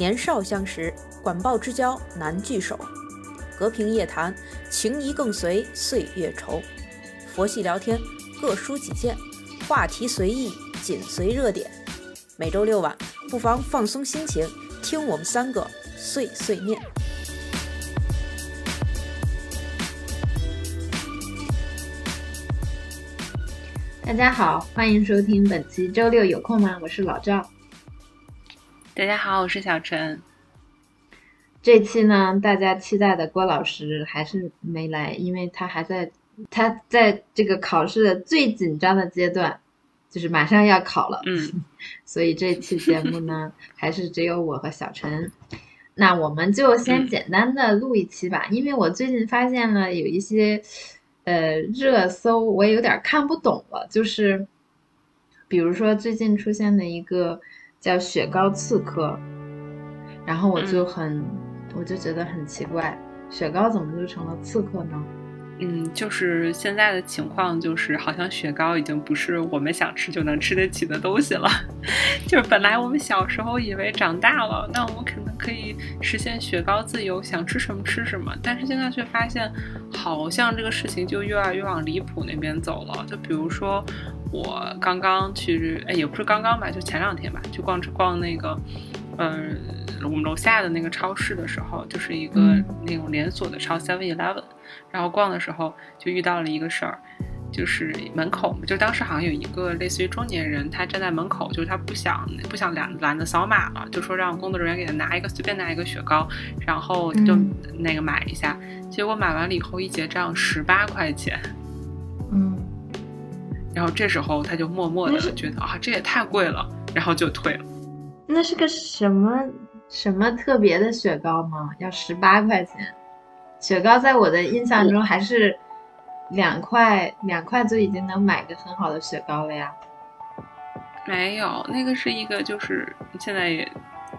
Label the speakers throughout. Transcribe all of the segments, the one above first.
Speaker 1: 年少相识，管鲍之交难聚首。隔屏夜谈，情谊更随岁月稠。佛系聊天，各抒己见，话题随意，紧随热点。每周六晚，不妨放松心情，听我们三个碎碎念。
Speaker 2: 大家好，欢迎收听本期周六有空吗？我是老赵。
Speaker 3: 大家好，我是小陈。
Speaker 2: 这期呢，大家期待的郭老师还是没来，因为他还在，他在这个考试的最紧张的阶段，就是马上要考了。
Speaker 3: 嗯，
Speaker 2: 所以这期节目呢，还是只有我和小陈。那我们就先简单的录一期吧，因为我最近发现了有一些呃热搜，我有点看不懂了，就是比如说最近出现的一个叫雪糕刺客，然后我就很。我就觉得很奇怪，雪糕怎么就成了刺客呢？
Speaker 3: 嗯，就是现在的情况，就是好像雪糕已经不是我们想吃就能吃得起的东西了。就是本来我们小时候以为长大了，那我们可能可以实现雪糕自由，想吃什么吃什么。但是现在却发现，好像这个事情就越来越往离谱那边走了。就比如说，我刚刚去，哎，也不是刚刚吧，就前两天吧，去逛逛那个，嗯。我们楼下的那个超市的时候，就是一个那种连锁的超 Seven Eleven，然后逛的时候就遇到了一个事儿，就是门口，就当时好像有一个类似于中年人，他站在门口，就是他不想不想懒懒得扫码了，就说让工作人员给他拿一个随便拿一个雪糕，然后就那个买一下，结果买完了以后一结账十八块钱，
Speaker 2: 嗯，
Speaker 3: 然后这时候他就默默的觉得啊这也太贵了，然后就退了。
Speaker 2: 那是个什么？什么特别的雪糕吗？要十八块钱？雪糕在我的印象中还是两块，两块就已经能买个很好的雪糕了呀。
Speaker 3: 没有，那个是一个，就是现在也，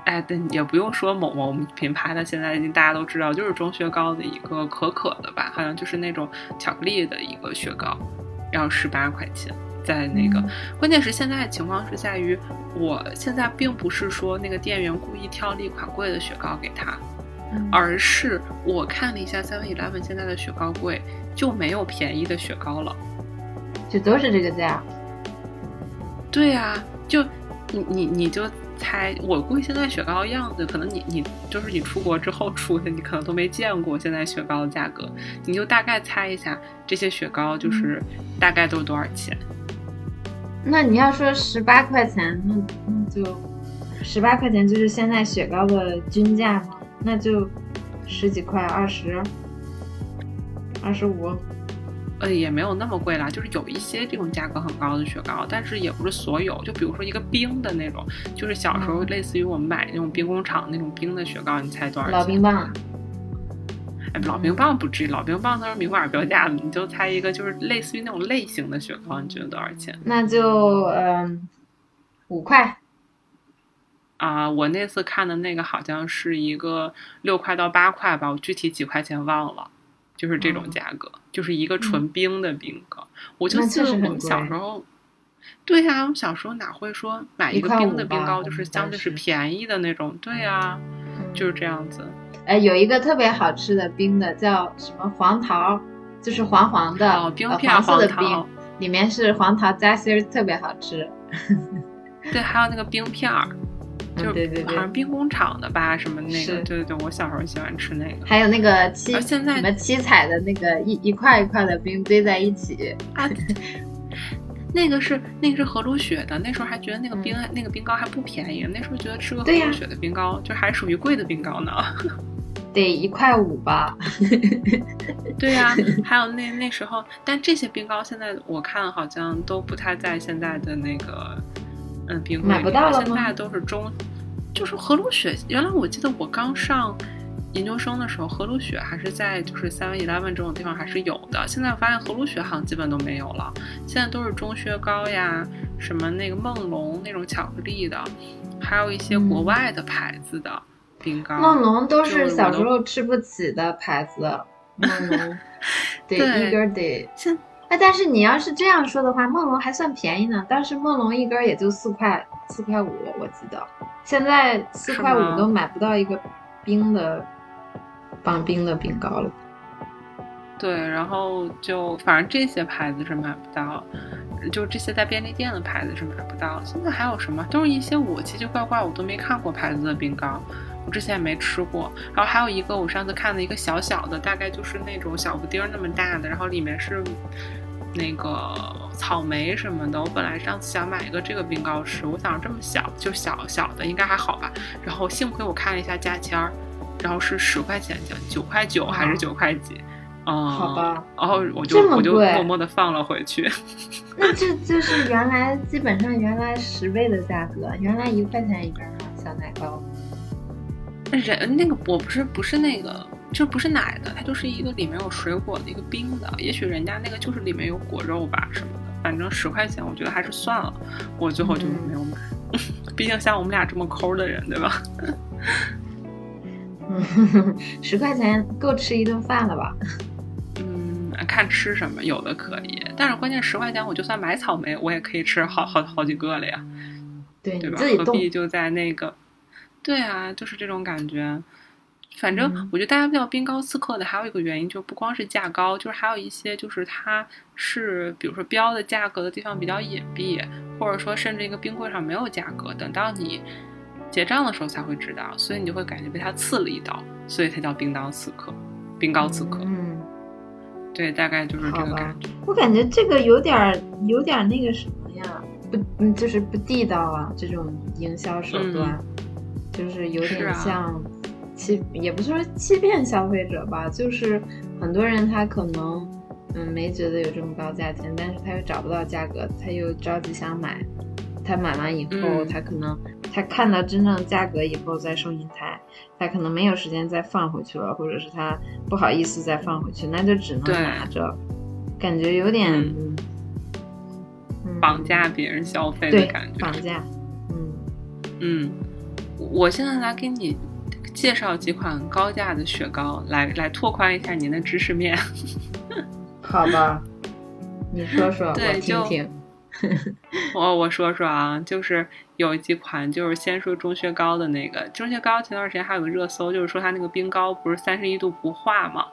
Speaker 3: 哎，也不用说某某品牌的，现在已经大家都知道，就是中雪糕的一个可可的吧，好像就是那种巧克力的一个雪糕，要十八块钱。在那个，关键是现在的情况是在于，我现在并不是说那个店员故意挑了一款贵的雪糕给他，而是我看了一下 Seven Eleven 现在的雪糕柜就没有便宜的雪糕了，
Speaker 2: 就都是这个价。
Speaker 3: 对呀，就你你你就猜，我估计现在雪糕样子，可能你你就是你出国之后出的，你可能都没见过现在雪糕的价格，你就大概猜一下这些雪糕就是大概都是多少钱。
Speaker 2: 那你要说十八块钱，那那就十八块钱就是现在雪糕的均价吗？那就十几块，二十，二十五，
Speaker 3: 呃，也没有那么贵啦，就是有一些这种价格很高的雪糕，但是也不是所有。就比如说一个冰的那种，就是小时候类似于我们买那种冰工厂那种冰的雪糕，你猜多少钱？
Speaker 2: 老冰棒。
Speaker 3: 哎老冰棒不至于，老冰棒都是明码标价的，你就猜一个，就是类似于那种类型的雪糕，你觉得多少钱？
Speaker 2: 那就嗯，五块。
Speaker 3: 啊，我那次看的那个好像是一个六块到八块吧，我具体几块钱忘了，就是这种价格，就是一个纯冰的冰糕。我就记得我们小时候，对呀，我们小时候哪会说买一个冰的冰糕就是相对是便宜的那种？对呀，就是这样子。
Speaker 2: 哎，有一个特别好吃的冰的，叫什么黄桃，就是黄黄的哦
Speaker 3: 冰
Speaker 2: 片，黄色的冰，里面是黄桃夹心儿，特别好吃。
Speaker 3: 对，还有那个冰片儿，就
Speaker 2: 对对对，
Speaker 3: 好像冰工厂的吧，什么那个，对对对，我小时候喜欢吃那个。
Speaker 2: 还有那个七，
Speaker 3: 现在
Speaker 2: 什么七彩的那个一一块一块的冰堆在一起。
Speaker 3: 啊，那个是那个是和鲁雪的，那时候还觉得那个冰那个冰糕还不便宜，那时候觉得吃个和鲁雪的冰糕就还属于贵的冰糕呢。
Speaker 2: 得一块五吧，
Speaker 3: 对呀，还有那那时候，但这些冰糕现在我看好像都不太在现在的那个嗯冰柜
Speaker 2: 买不到
Speaker 3: 了现在都是中，就是和鲁雪。原来我记得我刚上研究生的时候，和鲁雪还是在就是 Seven Eleven 这种地方还是有的。现在我发现和鲁雪好像基本都没有了，现在都是中靴糕呀，什么那个梦龙那种巧克力的，还有一些国外的牌子的。冰糕，
Speaker 2: 梦龙都是小时候吃不起的牌子，梦龙 得一根得。哎，但是你要是这样说的话，梦龙还算便宜呢。当时梦龙一根也就四块四块五，我记得。现在四块五都买不到一个冰的棒冰的冰糕了。
Speaker 3: 对，然后就反正这些牌子是买不到，就这些在便利店的牌子是买不到。现在还有什么？都是一些我奇奇怪怪我都没看过牌子的冰糕，我之前也没吃过。然后还有一个我上次看的一个小小的，大概就是那种小布丁那么大的，然后里面是那个草莓什么的。我本来上次想买一个这个冰糕吃，我想这么小就小小的应该还好吧。然后幸亏我看了一下价签儿，然后是十块钱，讲九块九还是九块几。哦，
Speaker 2: 好吧，
Speaker 3: 然后我就我就默默的放了回去。
Speaker 2: 那这就是原来基本上原来十倍的价格，原来一块钱一根嘛，小奶糕。
Speaker 3: 人那个我不是不是那个，就不是奶的，它就是一个里面有水果的一个冰的。也许人家那个就是里面有果肉吧什么的，反正十块钱我觉得还是算了，我最后就没有买。毕竟像我们俩这么抠的人，对吧？
Speaker 2: 嗯，十块钱够吃一顿饭了吧？
Speaker 3: 嗯看吃什么，有的可以，但是关键十块钱，我就算买草莓，我也可以吃好好好几个了呀，
Speaker 2: 对
Speaker 3: 对吧？何必就在那个？对啊，就是这种感觉。反正我觉得大家叫冰糕刺客的，还有一个原因，就不光是价高，就是还有一些就是它是，比如说标的价格的地方比较隐蔽，或者说甚至一个冰柜上没有价格，等到你结账的时候才会知道，所以你就会感觉被它刺了一刀，所以才叫冰刀刺客，冰糕刺客。
Speaker 2: 嗯。
Speaker 3: 对，大概就是这个感觉。
Speaker 2: 我感觉这个有点有点那个什么呀，不，嗯，就是不地道啊，这种营销手段，就是有点像欺，也不是说欺骗消费者吧，就是很多人他可能嗯没觉得有这么高价钱，但是他又找不到价格，他又着急想买，他买完以后，他可能他看到真正价格以后在收银台。他可能没有时间再放回去了，或者是他不好意思再放回去，那就只能拿着，感觉有点
Speaker 3: 绑架别人消费的感觉。
Speaker 2: 绑架，嗯
Speaker 3: 嗯，我现在来给你介绍几款高价的雪糕，来来拓宽一下您的知识面。
Speaker 2: 好吧，你说说，对听听。
Speaker 3: 我我说说啊，就是有几款，就是先说钟薛高的那个钟薛高，前段时间还有个热搜，就是说它那个冰糕不是三十一度不化嘛，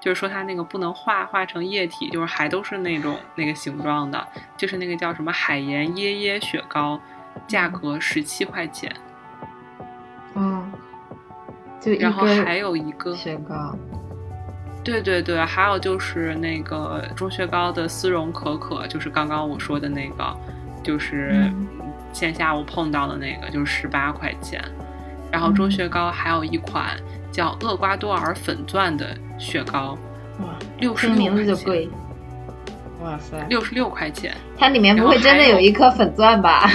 Speaker 3: 就是说它那个不能化化成液体，就是还都是那种那个形状的，就是那个叫什么海盐椰椰雪糕，价格十七块钱。
Speaker 2: 嗯，就
Speaker 3: 然后还有一个
Speaker 2: 雪糕。
Speaker 3: 对对对，还有就是那个钟薛高的丝绒可可，就是刚刚我说的那个，就是线下我碰到的那个，就是十八块钱。然后钟薛高还有一款叫厄瓜多尔粉钻的雪糕，
Speaker 2: 哇，
Speaker 3: 六十六
Speaker 2: 名字就贵。哇塞，
Speaker 3: 六十六块钱，
Speaker 2: 它里面不会真的有一颗粉钻吧？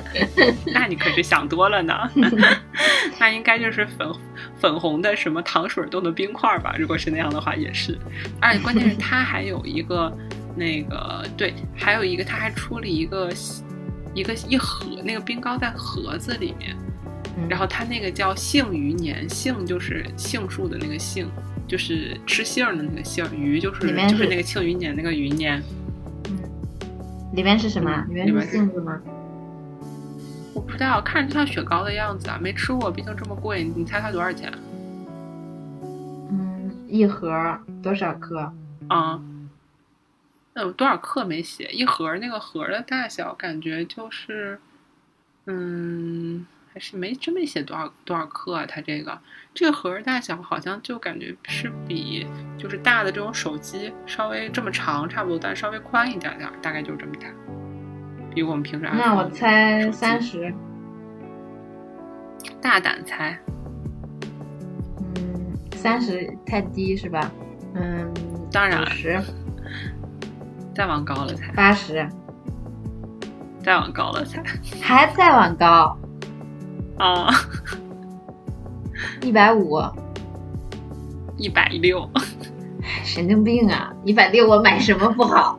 Speaker 3: 那你可是想多了呢。那应该就是粉粉红的什么糖水冻的冰块吧？如果是那样的话，也是。而且关键是它还有一个那个对，还有一个它还出了一个一个一盒那个冰糕在盒子里面，然后它那个叫杏余年，杏就是杏树的那个杏。就是吃杏的那个杏，鱼就是就是那个庆余年那个余年。
Speaker 2: 嗯，里面是什么？里面是杏子吗？
Speaker 3: 我不知道，看着像雪糕的样子啊，没吃过，毕竟这么贵。你猜它多少钱？
Speaker 2: 嗯，一盒多少克？
Speaker 3: 啊，那有多少克没写？一盒那个盒的大小感觉就是，嗯。是没真没写多少多少克啊？它这个这个盒大小好像就感觉是比就是大的这种手机稍微这么长差不多，但稍微宽一点点，大概就是这么大，比我们平时
Speaker 2: 那我猜三十，
Speaker 3: 大胆猜，
Speaker 2: 嗯，三十太低是吧？嗯，
Speaker 3: 当然
Speaker 2: 十，
Speaker 3: 再往高了猜
Speaker 2: 八十，
Speaker 3: 再往高了猜
Speaker 2: 还再往高。
Speaker 3: 啊，
Speaker 2: 一百五，
Speaker 3: 一百六，
Speaker 2: 神经病啊！一百六我买什么不好？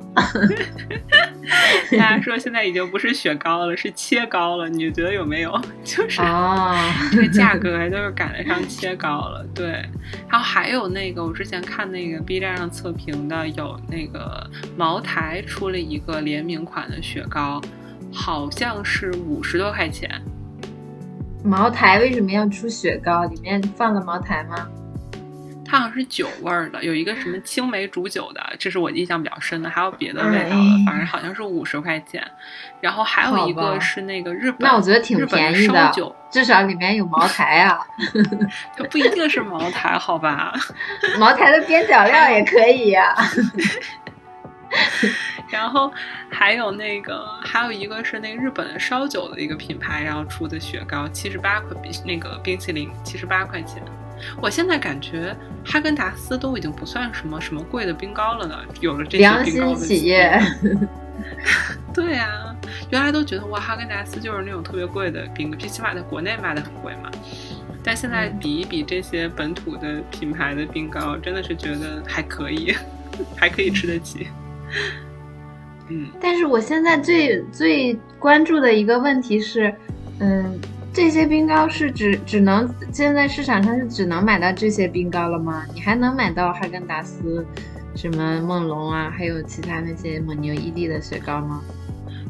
Speaker 3: 大家说现在已经不是雪糕了，是切糕了，你觉得有没有？就是
Speaker 2: 啊，
Speaker 3: 这个价格就是赶得上切糕了。对，然后还有那个我之前看那个 B 站上测评的，有那个茅台出了一个联名款的雪糕。好像是五十多块钱。
Speaker 2: 茅台为什么要出雪糕？里面放了茅台吗？
Speaker 3: 它好像是酒味儿的，有一个什么青梅煮酒的，这是我印象比较深的。还有别的味道的，
Speaker 2: 哎
Speaker 3: 反正好像是五十块钱。然后还有一个是那个日本，
Speaker 2: 那我觉得挺便宜的至少里面有茅台啊，
Speaker 3: 它不一定是茅台，好吧？
Speaker 2: 茅台的边角料也可以呀、
Speaker 3: 然后还有那个，还有一个是那个日本烧酒的一个品牌，然后出的雪糕，七十八块，比那个冰淇淋七十八块钱。我现在感觉哈根达斯都已经不算什么什么贵的冰糕了呢，有了这些
Speaker 2: 良
Speaker 3: 冰糕的
Speaker 2: 心企业。
Speaker 3: 对呀、原来都觉得哇，哈根达斯就是那种特别贵的冰，最起码在国内卖的很贵嘛。但现在比一比这些本土的品牌的冰糕，真的是觉得还可以，还可以吃得起。嗯，
Speaker 2: 但是我现在最最关注的一个问题是，嗯，这些冰糕是只只能现在市场上是只能买到这些冰糕了吗？你还能买到哈根达斯、什么梦龙啊，还有其他那些蒙牛、伊利的雪糕吗？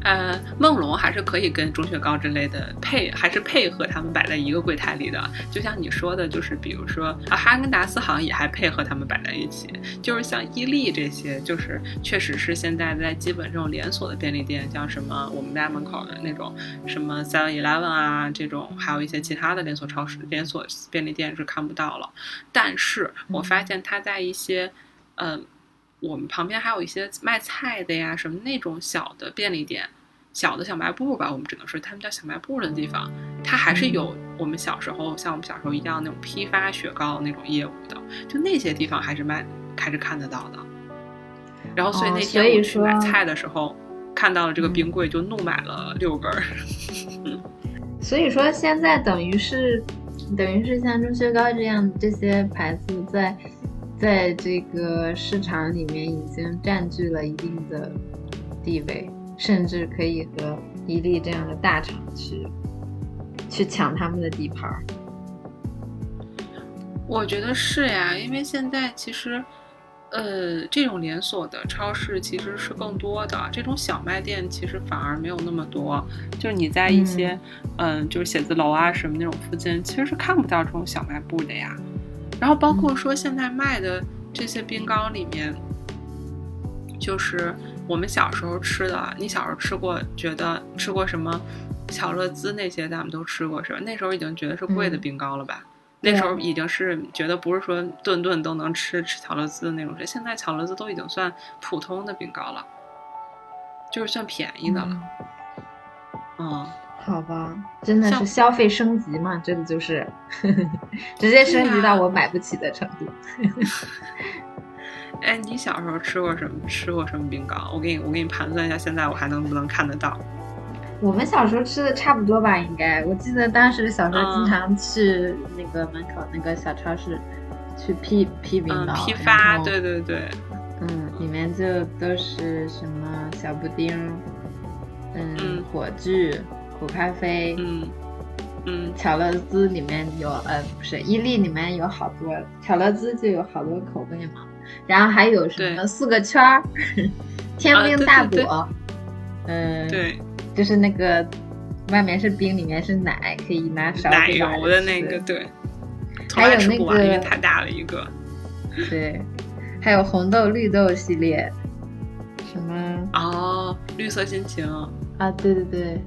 Speaker 3: 呃，梦龙还是可以跟钟雪糕之类的配，还是配合他们摆在一个柜台里的。就像你说的，就是比如说啊，哈根达斯好像也还配合他们摆在一起。就是像伊利这些，就是确实是现在在基本这种连锁的便利店，像什么我们家门口的那种什么 Seven Eleven 啊这种，还有一些其他的连锁超市、连锁便利店是看不到了。但是我发现它在一些，嗯、我们旁边还有一些卖菜的呀，什么那种小的便利店，小的小卖部吧，我们只能说他们叫小卖部的地方，它还是有我们小时候像我们小时候一样那种批发雪糕那种业务的，就那些地方还是卖还是看得到的。然后所以
Speaker 2: 哦
Speaker 3: 那天我去买菜的时候，看到了这个冰柜，就怒买了六根儿。
Speaker 2: 所以说现在等于是，等于是像钟薛高这样这些牌子在，在这个市场里面已经占据了一定的地位，甚至可以和伊利这样的大厂去去抢他们的地盘儿。
Speaker 3: 我觉得是呀，因为现在其实，呃，这种连锁的超市其实是更多的，这种小卖店其实反而没有那么多。就是你在一些，嗯、就是写字楼啊什么那种附近，其实是看不到这种小卖部的呀。然后包括说现在卖的这些冰糕里面，就是我们小时候吃的，你小时候吃过，觉得吃过什么巧乐兹那些，咱们都吃过是吧？那时候已经觉得是贵的
Speaker 2: 嗯
Speaker 3: 冰糕了吧？那时候已经是觉得不是说顿顿都能吃吃巧乐兹的那种，现在巧乐兹都已经算普通的冰糕了，就是算便宜的了。嗯，
Speaker 2: 好吧，真的是消费升级嘛，真的就是 直接升级到我买不起的程度。
Speaker 3: 哎，你小时候吃过什么？吃过什么冰糕？我给你，我给你盘算一下，现在我还能不能看得到？
Speaker 2: 我们小时候吃的差不多吧，应该。我记得当时小时候经
Speaker 3: 嗯
Speaker 2: 常去那个门口那个小超市去批批冰
Speaker 3: 嗯
Speaker 2: 糕，，
Speaker 3: 批发，对对对，
Speaker 2: 嗯，里面就都是什么小布丁，嗯，
Speaker 3: 嗯
Speaker 2: 火炬、苦咖啡，
Speaker 3: 嗯嗯
Speaker 2: 巧乐兹里面有，呃，不是伊利里面有好多，巧乐兹就有好多口味嘛。然后还有什么四个圈儿，天冰大
Speaker 3: 对对
Speaker 2: 果，嗯，
Speaker 3: 对，
Speaker 2: 就是那个外面是冰，里面是奶，可以拿勺子
Speaker 3: 奶油的那个，对，
Speaker 2: 还有那个
Speaker 3: 太大了一个。
Speaker 2: 对，还有红豆、绿豆系列，什么？
Speaker 3: 哦，绿色心情，
Speaker 2: 啊？对对对，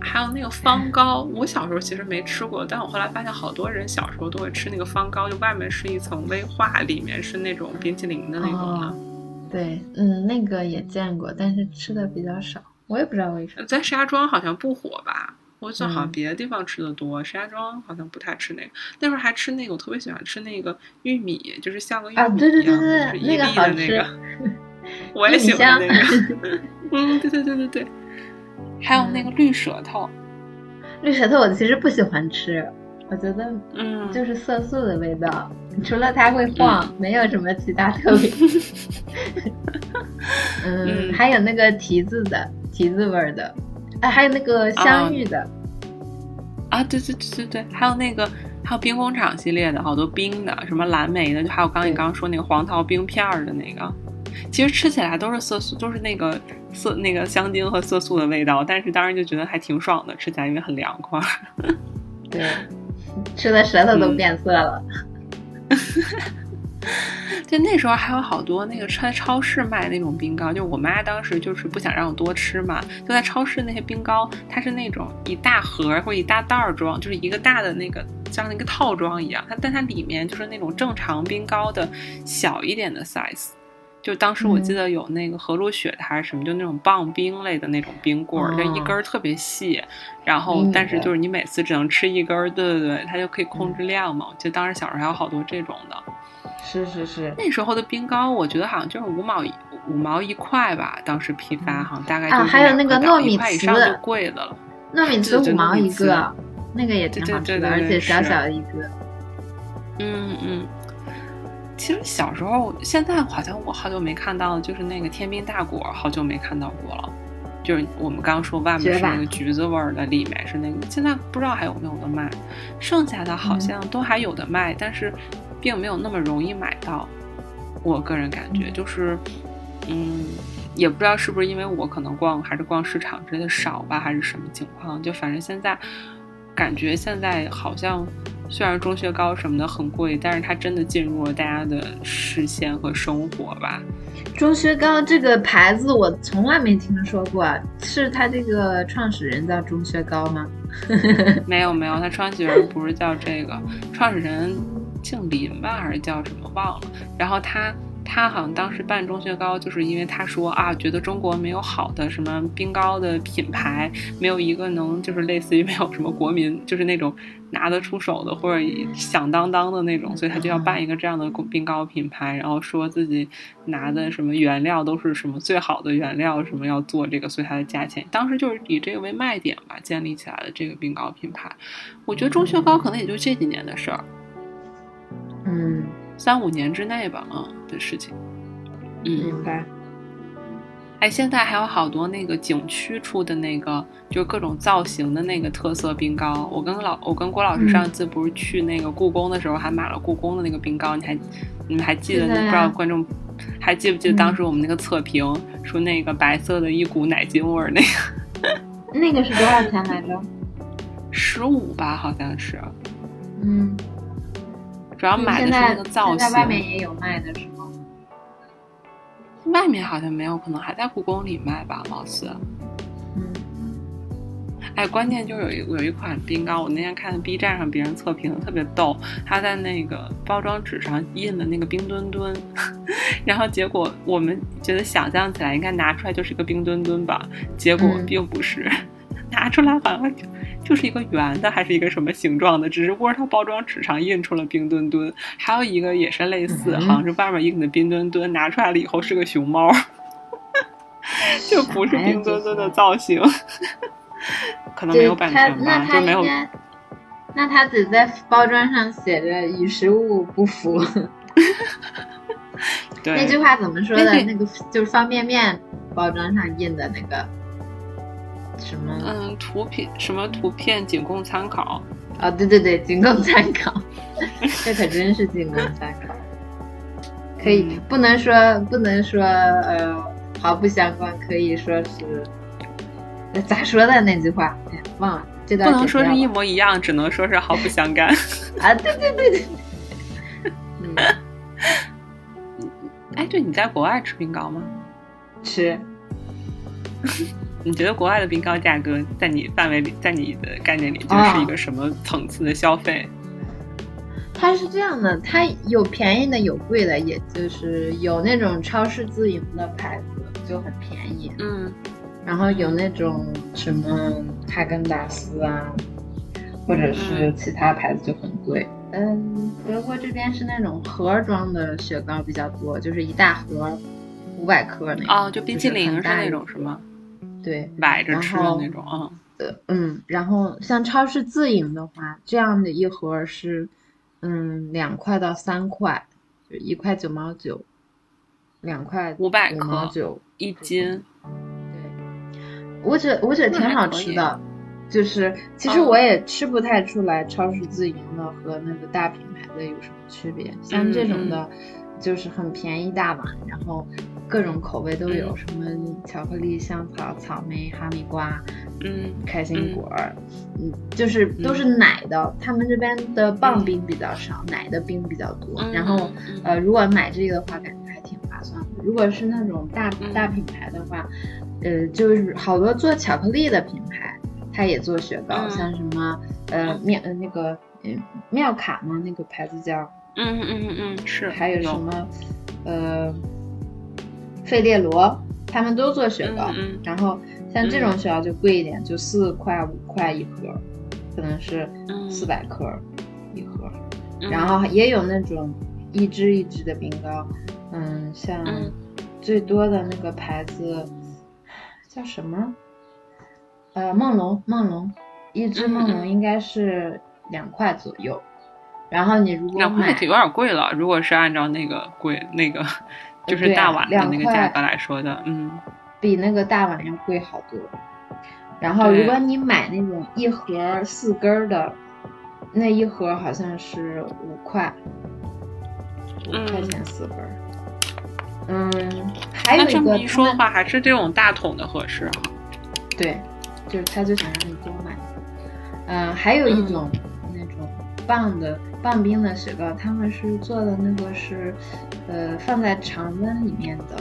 Speaker 3: 还有那个方糕，我小时候其实没吃过，但我后来发现好多人小时候都会吃那个方糕，就外面是一层威化，里面是那种冰淇淋的那种的。
Speaker 2: 哦对，嗯，那个也见过，但是吃的比较少，我也不知道为什么。
Speaker 3: 在石家庄好像不火吧？我好像
Speaker 2: 嗯
Speaker 3: 别的地方吃的多，石家庄好像不太吃那个。那会儿还吃那个，我特别喜欢吃那个玉米，就是像个玉米一
Speaker 2: 啊
Speaker 3: 样的，
Speaker 2: 对对对对
Speaker 3: 就是伊
Speaker 2: 那个
Speaker 3: 利的那
Speaker 2: 好吃
Speaker 3: 个。我也喜欢那个。嗯，对对对对对。还有那个绿舌头，
Speaker 2: 绿舌头我其实不喜欢吃，我觉得
Speaker 3: 嗯，
Speaker 2: 就是色素的味道，除了它会晃，没有什么其他特别。嗯，
Speaker 3: 嗯
Speaker 2: 还有那个提子的，提子味儿的，啊，还有那个香芋的，
Speaker 3: 啊，对对对对对，还有那个还有冰工厂系列的，好多冰的，什么蓝莓的，就还有刚你刚刚说那个黄桃冰片儿的那个。其实吃起来都是色素，都是那个色那个香精和色素的味道，但是当时就觉得还挺爽的，吃起来因为很凉快。
Speaker 2: 对，吃的舌头都变色了。
Speaker 3: 就那时候还有好多那个在超市卖那种冰糕，就我妈当时就是不想让我多吃嘛，就在超市那些冰糕，它是那种一大盒或者一大袋儿装，就是一个大的那个像那个套装一样，它但它里面就是那种正常冰糕的小一点的 size。就当时我记得有那个和路雪的还是什么，就那种棒冰类的那种冰棍儿，就一根儿特别细，然后但是就是你每次只能吃一根儿，对对对，它就可以控制量嘛。就当时小时候还有好多这种的。
Speaker 2: 是是是，
Speaker 3: 那时候的冰糕，我觉得好像就是五毛一五毛一块吧，当时批发好像大概就
Speaker 2: 还有那个糯米
Speaker 3: 糍以上就贵的了，
Speaker 2: 糯米糍五毛一个，那个也挺好吃的，而且小小的一个。
Speaker 3: 嗯嗯，其实小时候，现在好像我好久没看到，就是那个天冰大果，好久没看到过了。就是我们刚刚说外面是那个橘子味儿的，里面是那个，现在不知道还有没有的卖。剩下的好像都还有的卖，但是。并没有那么容易买到，我个人感觉就是，嗯，也不知道是不是因为我可能逛还是逛市场之类的少吧，还是什么情况？就反正现在感觉现在好像，虽然中雪糕什么的很贵，但是它真的进入了大家的视线和生活吧。
Speaker 2: 中雪糕这个牌子我从来没听说过，是它这个创始人叫中雪糕吗？
Speaker 3: 没有没有，他创始人不是叫这个创始人。姓林吧，还是叫什么忘了？然后他他好像当时办中薛高，就是因为他说啊，觉得中国没有好的什么冰糕的品牌，没有一个能就是类似于没有什么国民就是那种拿得出手的或者响当当的那种，所以他就要办一个这样的冰糕品牌，然后说自己拿的什么原料都是什么最好的原料，什么要做这个，所以它的价钱当时就是以这个为卖点吧，建立起来的这个冰糕品牌。我觉得中薛高可能也就这几年的事儿。
Speaker 2: 嗯，
Speaker 3: 三五年之内吧，嗯的事情。
Speaker 2: 嗯，明白。
Speaker 3: 哎，现在还有好多那个景区出的那个，就各种造型的那个特色冰糕。我跟老，我跟郭老师上次不是去那个故宫的时候，还买了故宫的那个冰糕。你还，你们还记得？不知道观众还记不记得当时我们那个测评说那个白色的一股奶精味儿那
Speaker 2: 个？那个是多少钱来着？
Speaker 3: 十五吧，好像是。
Speaker 2: 嗯。
Speaker 3: 主要买的是那个造型。
Speaker 2: 在外面也有卖的是吗？
Speaker 3: 外面好像没有，可能还在故宫里卖吧，貌似。
Speaker 2: 嗯。
Speaker 3: 哎，关键就是有一有一款冰糕，我那天看 B 站上别人测评的特别逗，他在那个包装纸上印了那个冰墩墩，然后结果我们觉得想象起来应该拿出来就是一个冰墩墩吧，结果并不是，拿出来好像就。是一个圆的，还是一个什么形状的？只是不是它包装纸上印出了冰墩墩，还有一个也是类似，好像是外面印的冰墩墩，拿出来了以后是个熊猫，就不是冰墩墩的造型，可能没有版权吧，就没有。
Speaker 2: 那他只在包装上写着“与实物不符 ”，那句话怎么说的？那个就是方便面包装上印的那个。什么？
Speaker 3: 嗯，图片什么图片仅供参考
Speaker 2: 啊！对对对，仅供参考，这可真是仅供参考。可以不能说不能说呃毫不相关，可以说是咋说的那句话？哎，忘了这段。
Speaker 3: 不能说是一模一样，只能说是毫不相干。
Speaker 2: 啊，对对对对。嗯。
Speaker 3: 哎，对，你在国外吃冰糕吗？
Speaker 2: 吃。
Speaker 3: 你觉得国外的冰糕价格在你范围里，在你的概念里，就是一个什么层次的消费？
Speaker 2: 它是这样的，它有便宜的，有贵的，也就是有那种超市自营的牌子就很便宜，
Speaker 3: 嗯，
Speaker 2: 然后有那种什么哈根达斯啊，或者是其他牌子就很贵。嗯，德国这边是那种盒装的雪糕比较多，就是一大盒五百克那种，哦，
Speaker 3: 就冰淇淋是那种是吗？
Speaker 2: 对，
Speaker 3: 摆着吃的那种啊。
Speaker 2: 呃嗯，然后像超市自营的话，这样的一盒是，嗯，两块到三块，就一块九毛九，两块
Speaker 3: 五百克
Speaker 2: 九
Speaker 3: 一斤。
Speaker 2: 对，我觉我觉得挺好吃的，就是其实我也吃不太出来超市自营的和那个大品牌的有什么区别。像这种的，就是很便宜大碗，然后。各种口味都有，
Speaker 3: 嗯
Speaker 2: 什么巧克力、香草、草莓、哈密瓜、
Speaker 3: 嗯
Speaker 2: 开心果儿，嗯，就是都是奶的。他们这边的棒冰比较少，奶的冰比较多。
Speaker 3: 嗯，
Speaker 2: 然后
Speaker 3: 嗯
Speaker 2: 呃，如果买这个的话，感觉还挺划算的。如果是那种大
Speaker 3: 嗯
Speaker 2: 大品牌的话，呃，就是好多做巧克力的品牌，它也做雪糕，
Speaker 3: 嗯
Speaker 2: 像什么呃
Speaker 3: 嗯
Speaker 2: 妙呃那个嗯妙卡吗？那个牌子叫，
Speaker 3: 嗯嗯嗯嗯是，
Speaker 2: 还有什么呃费列罗，他们都做雪糕。
Speaker 3: 嗯嗯
Speaker 2: 然后像这种雪糕就贵一点，就四块五块一盒，可能是
Speaker 3: 嗯
Speaker 2: 四百克一盒。
Speaker 3: 嗯
Speaker 2: 然后也有那种一支一支的冰糕，嗯，像
Speaker 3: 嗯
Speaker 2: 最多的那个牌子叫什么？呃，梦龙，梦龙，一支
Speaker 3: 嗯
Speaker 2: 梦龙
Speaker 3: 嗯
Speaker 2: 应该是两块左右。然后你如果
Speaker 3: 两块
Speaker 2: 买
Speaker 3: 有点贵了，如果是按照那个贵那个就是大碗的那个价格来说的，嗯
Speaker 2: 比那个大碗要贵好多。然后如果你买那种一盒四根的，那一盒好像是五块，五块
Speaker 3: 嗯
Speaker 2: 钱四根儿。嗯，还有
Speaker 3: 那这么一
Speaker 2: 一个他
Speaker 3: 说的话，还是这种大桶的合适啊。
Speaker 2: 对，就是他就想让你多买。嗯，还有一种、那种棒的棒冰的雪糕，他们是做的那个是，呃，放在常温里面的，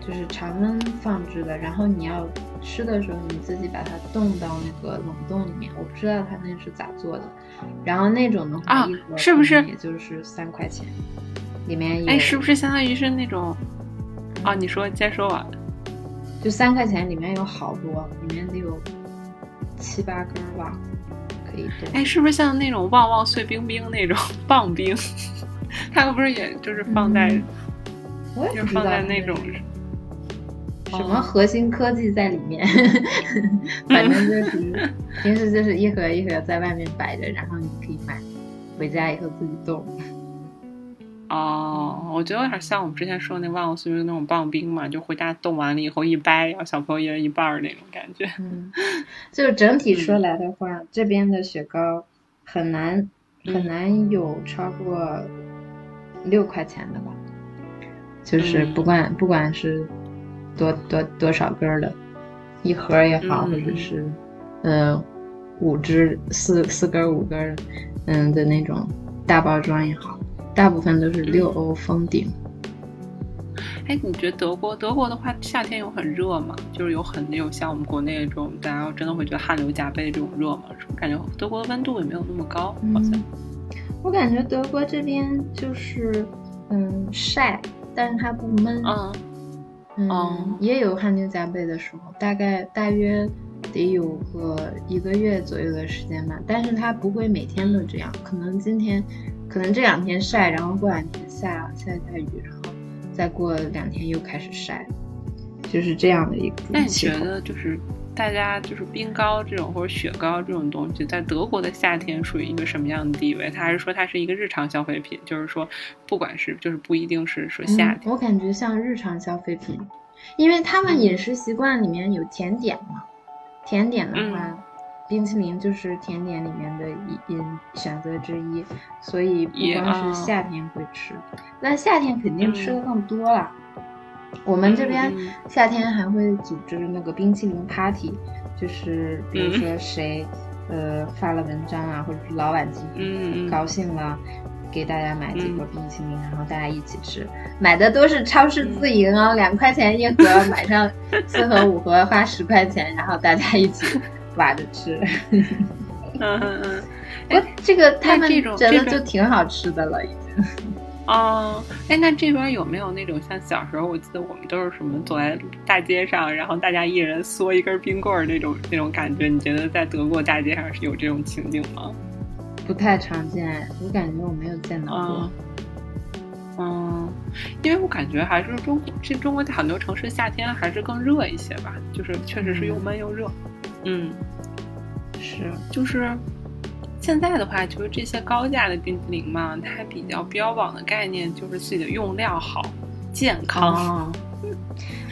Speaker 2: 就是常温放置的。然后你要吃的时候，你自己把它冻到那个冷冻里面。我不知道他那是咋做的。然后那种的话，
Speaker 3: 啊
Speaker 2: 一盒
Speaker 3: 是不是
Speaker 2: 也就是三块钱，里面有
Speaker 3: 哎，是不是相当于是那种？啊，你说，先说完。
Speaker 2: 就三块钱里面有好多，里面得有七八根吧，
Speaker 3: 哎，是不是像那种旺旺碎冰冰那种 棒冰？它们不是也就是放在，
Speaker 2: 嗯我也
Speaker 3: 就是放在那种
Speaker 2: 什么
Speaker 3: 哦
Speaker 2: 核心科技在里面，反正就是平时就是一盒一盒在外面摆着，然后你可以买，回家以后自己冻。
Speaker 3: 哦，我觉得有点像我们之前说那旺旺碎冰那种棒冰嘛，就回家冻完了以后一掰，然后小朋友一人一半儿那种感觉。
Speaker 2: 嗯，就整体说来的话，这边的雪糕很难很
Speaker 3: 嗯
Speaker 2: 难有超过六块钱的吧，就是
Speaker 3: 嗯。
Speaker 2: 不管不管是多多多少根的，一盒也好，
Speaker 3: 嗯
Speaker 2: 或者是呃五支四四根五根儿嗯的那种大包装也好，大部分都是六欧封顶。
Speaker 3: 哎，你觉得德国德国的话，夏天有很热吗？就是有很有像我们国内这种，大家真的会觉得汗流浃背这种热吗？感觉德国的温度也没有那么高？好像
Speaker 2: 嗯，我感觉德国这边就是嗯晒，但是它不闷。
Speaker 3: 嗯
Speaker 2: 嗯，
Speaker 3: 哦
Speaker 2: 也有汗流浃背的时候，大概大约得有个一个月左右的时间吧。但是它不会每天都这样，可能今天，可能这两天晒，然后过两天下下下雨，然后再过两天又开始晒，就是这样的一个
Speaker 3: 那你觉。得就是大家就是冰糕这种或者雪糕这种东西，在德国的夏天属于一个什么样的地位？它还是说它是一个日常消费品？就是说，不管是就是不一定是说夏
Speaker 2: 嗯，
Speaker 3: 天，
Speaker 2: 我感觉像日常消费品，因为他们饮食习惯里面有甜点嘛，甜点的话，
Speaker 3: 嗯
Speaker 2: 冰淇淋就是甜点里面的一一选择之一，所以不
Speaker 3: 也
Speaker 2: 光
Speaker 3: 啊
Speaker 2: 是夏天会吃，但夏天肯定吃的
Speaker 3: 嗯
Speaker 2: 更多了。我们这边夏天还会组织那个冰淇淋 party，就是比如
Speaker 3: 嗯
Speaker 2: 说谁、呃发了文章啊，或者是老板级高兴了，给大家买几
Speaker 3: 嗯
Speaker 2: 盒冰淇淋，然后大家一起吃。买的都是超市自营哦，两块钱一盒，买上四盒五盒花十块钱，然后大家一起挖着吃。
Speaker 3: 嗯嗯嗯。
Speaker 2: 不，这个他们
Speaker 3: 这种
Speaker 2: 觉得
Speaker 3: 这
Speaker 2: 就挺好吃的了，已经。
Speaker 3: 哦，哎，那这边有没有那种像小时候，我记得我们都是什么走在大街上，然后大家一人嗦一根冰棍儿那种那种感觉？你觉得在德国大街上是有这种情景吗？
Speaker 2: 不太常见，我感觉我没有见到过
Speaker 3: 嗯。嗯，因为我感觉还是中国这中国的很多城市夏天还是更热一些吧，就是确实是又闷又热。嗯，
Speaker 2: 是，
Speaker 3: 就是现在的话，就是这些高价的冰淇淋嘛，它比较标榜的概念就是自己的用料好、健康。
Speaker 2: 哦，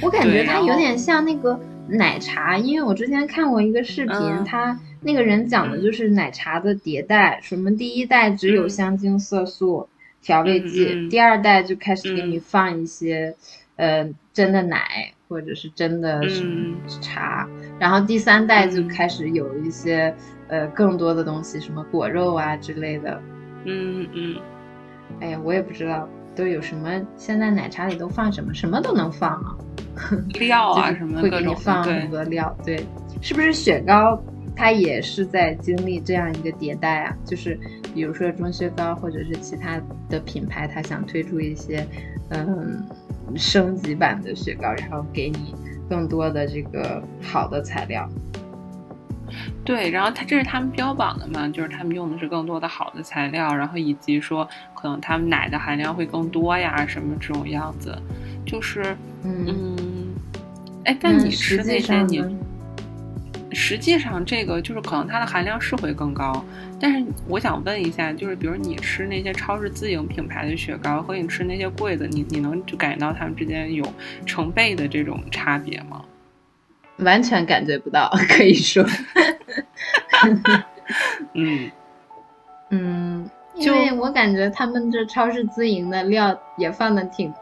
Speaker 2: 我感觉它有点像那个奶茶，因为我之前看过一个视频，
Speaker 3: 嗯
Speaker 2: 他那个人讲的就是奶茶的迭代，什么第一代只有
Speaker 3: 嗯。
Speaker 2: 香精、色素、调味剂，
Speaker 3: 嗯嗯。
Speaker 2: 第二代就开始给你
Speaker 3: 嗯。
Speaker 2: 放一些。呃真的奶或者是真的什么
Speaker 3: 嗯
Speaker 2: 茶，然后第三代就
Speaker 3: 嗯
Speaker 2: 开始有一些、呃更多的东西，什么果肉啊之类的。
Speaker 3: 嗯嗯，
Speaker 2: 哎呀，我也不知道都有什么，现在奶茶里都放什么，什么都能放啊。
Speaker 3: 料啊什么的
Speaker 2: 会给你放很，多料，对，是不是雪糕它也是在经历这样一个迭代啊？就是比如说钟薛高或者是其他的品牌，它想推出一些嗯升级版的雪糕，然后给你更多的这个好的材料。
Speaker 3: 对，然后它这是他们标榜的嘛，就是他们用的是更多的好的材料，然后以及说可能他们奶的含量会更多呀，什么这种样子，就是
Speaker 2: 嗯，
Speaker 3: 嗯，哎，但你
Speaker 2: 实际
Speaker 3: 吃那些你实际上这个就是可能它的含量是会更高，但是我想问一下，就是比如你吃那些超市自营品牌的雪糕和你吃那些贵的，你你能就感觉到它们之间有成倍的这种差别吗？
Speaker 2: 完全感觉不到，可以说，
Speaker 3: 嗯，
Speaker 2: 嗯，因为我感觉他们这超市自营的料也放的挺，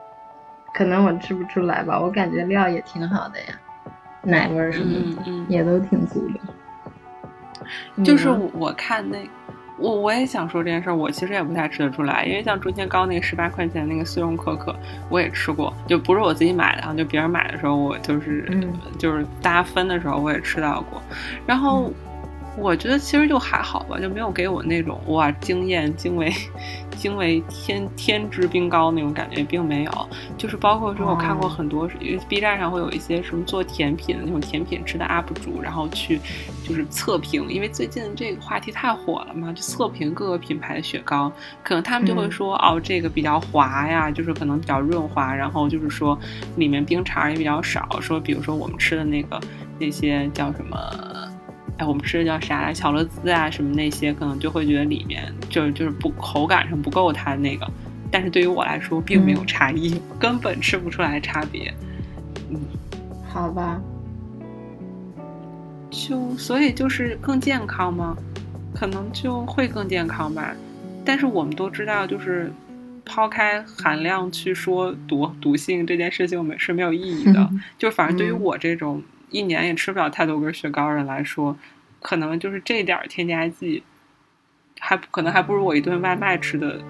Speaker 2: 可能我吃不出来吧，我感觉料也挺好的呀，奶味儿什么的。
Speaker 3: 嗯嗯，
Speaker 2: 也都挺足的。
Speaker 3: 就是
Speaker 2: 嗯
Speaker 3: 我我看那，我我也想说这件事儿，我其实也不太吃得出来，因为像中间高那个十八块钱那个速溶可可，我也吃过，就不是我自己买的啊，就别人买的时候，我就是、
Speaker 2: 嗯
Speaker 3: 就是大家分的时候我也吃到过，然后。我觉得其实就还好吧，就没有给我那种哇惊艳、惊为、惊为天天之冰糕那种感觉，并没有。就是包括说我看过
Speaker 2: 哦
Speaker 3: 很多，因为 B 站上会有一些什么做甜品的那种甜品吃的 UP 主，然后去就是测评，因为最近这个话题太火了嘛，就测评各个品牌的雪糕，可能他们就会
Speaker 2: 嗯
Speaker 3: 说、哦这个比较滑呀，就是可能比较润滑，然后就是说里面冰碴也比较少，说比如说我们吃的那个那些叫什么。哎，我们吃的叫啥来？巧乐兹啊，什么那些，可能就会觉得里面就就是不口感上不够它那个，但是对于我来说并没有
Speaker 2: 嗯
Speaker 3: 差异，根本吃不出来差别。
Speaker 2: 嗯好吧，
Speaker 3: 就所以就是更健康吗？可能就会更健康吧。但是我们都知道，就是抛开含量去说毒毒性这件事情，我们是没有意义的。就反正对于
Speaker 2: 嗯
Speaker 3: 我这种一年也吃不了太多根雪糕人来说，可能就是这点儿添加剂，还可能还不如我一顿外卖吃的，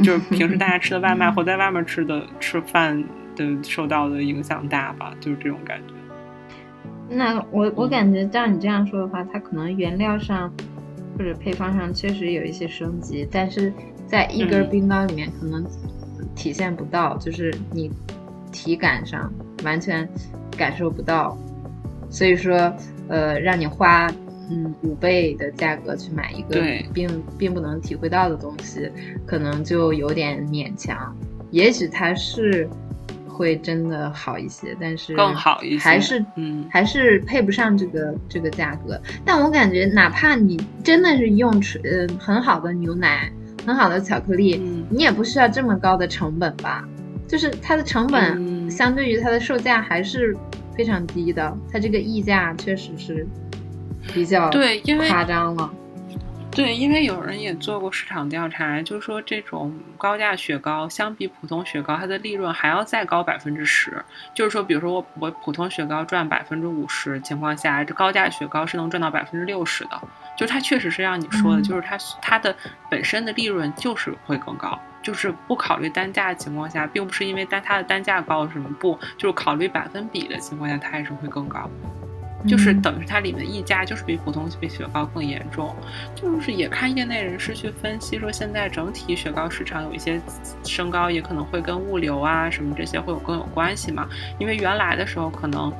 Speaker 3: 就是平时大家吃的外卖或在外面吃的吃饭的受到的影响大吧，就是这种感觉。
Speaker 2: 那我我
Speaker 3: 嗯
Speaker 2: 感觉照你这样说的话，它可能原料上或者配方上确实有一些升级，但是在一根
Speaker 3: 嗯
Speaker 2: 冰糕里面可能体现不到，就是你体感上完全感受不到。所以说，呃，让你花嗯五倍的价格去买一个并并不能体会到的东西，可能就有点勉强。也许它是会真的好一些，但是
Speaker 3: 更好一些
Speaker 2: 还是
Speaker 3: 嗯
Speaker 2: 还是配不上这个这个价格。但我感觉，哪怕你真的是用纯呃很好的牛奶、很好的巧克力，
Speaker 3: 嗯
Speaker 2: 你也不需要这么高的成本吧？就是它的成本
Speaker 3: 嗯
Speaker 2: 相对于它的售价还是非常低的，它这个溢价确实是比较
Speaker 3: 对因为
Speaker 2: 夸张了。
Speaker 3: 对，因为有人也做过市场调查，就说这种高价雪糕相比普通雪糕，它的利润还要再高百分之十。就是说，比如说我我普通雪糕赚百分之五十情况下，这高价雪糕是能赚到百分之六十的。就它确实是让你说的，
Speaker 2: 嗯
Speaker 3: 就是它它的本身的利润就是会更高。就是不考虑单价的情况下，并不是因为单它的单价高什么不，就是考虑百分比的情况下，它也是会更高。就是
Speaker 2: 嗯
Speaker 3: 等于它里面的溢价就是比普通比雪糕更严重，就是也看业内人士去分析说，现在整体雪糕市场有一些升高，也可能会跟物流啊什么这些会有更有关系嘛。因为原来的时候可能，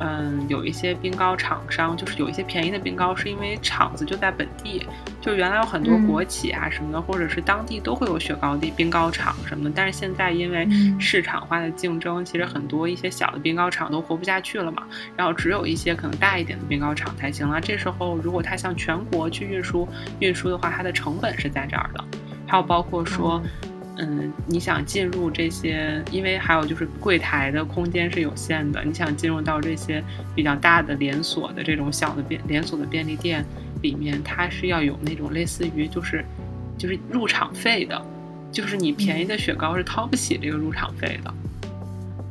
Speaker 3: 嗯，有一些冰糕厂商就是有一些便宜的冰糕，是因为厂子就在本地，就原来有很多
Speaker 2: 嗯
Speaker 3: 国企啊什么的，或者是当地都会有雪糕地冰糕厂什么的。但是现在因为
Speaker 2: 嗯
Speaker 3: 市场化的竞争，其实很多一些小的冰糕厂都活不下去了嘛。然后只有一些可能大一点的冰糕厂才行了。这时候如果它向全国去运输运输的话，它的成本是在这儿的。还有包括说，嗯，你想进入这些，因为还有就是柜台的空间是有限的，你想进入到这些比较大的连锁的这种小的便连锁的便利店里面，它是要有那种类似于就是就是入场费的，就是你便宜的雪糕是掏不起这个入场费的。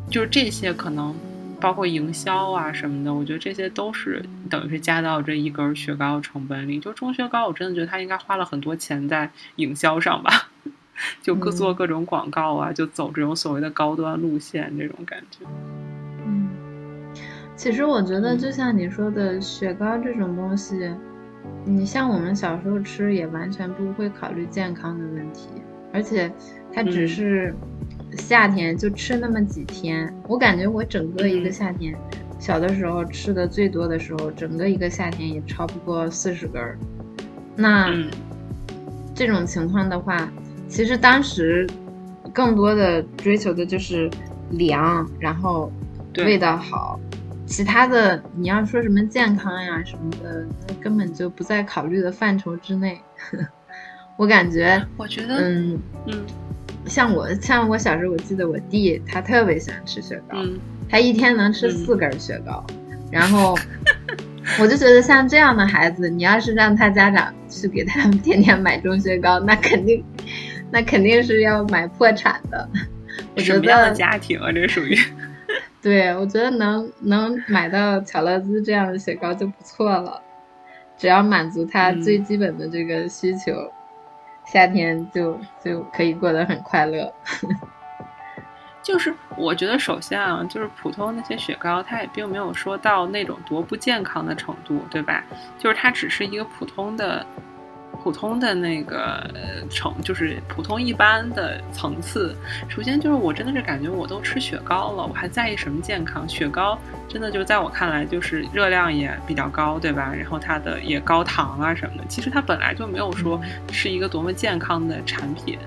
Speaker 3: 就是这些可能包括营销啊什么的，我觉得这些都是等于是加到这一根雪糕成本里。就中雪糕，我真的觉得他应该花了很多钱在营销上吧，就各做各种广告啊，就走这种所谓的高端路线这种感觉。
Speaker 2: 嗯，其实我觉得就像你说的，雪糕这种东西，你像我们小时候吃，也完全不会考虑健康的问题，而且它只是。夏天就吃那么几天，我感觉我整个一个夏天，小的时候吃的最多的时候，整个一个夏天也超不过四十根儿。那这种情况的话，其实当时更多的追求的就是凉，然后味道好，其他的你要说什么健康呀什么的，那根本就不在考虑的范畴之内。我感觉，
Speaker 3: 我觉得，
Speaker 2: 嗯嗯。像我像我小时候，我记得我弟他特别喜欢吃雪糕，他一天能吃四根雪糕。然后我就觉得像这样的孩子，你要是让他家长去给他们天天买中雪糕，那肯定那肯定是要买破产的。我觉得
Speaker 3: 家庭啊，这属于
Speaker 2: 对，我觉得能能买到巧乐兹这样的雪糕就不错了，只要满足他最基本的这个需求。夏天就就可以过得很快乐，
Speaker 3: 就是我觉得首先啊，就是普通那些雪糕，它也并没有说到那种多不健康的程度，对吧？就是它只是一个普通的。普通的那个成就是普通一般的层次。首先就是我真的是感觉我都吃雪糕了，我还在意什么健康？雪糕真的就在我看来就是热量也比较高，对吧？然后它的也高糖啊什么的。其实它本来就没有说是一个多么健康的产品。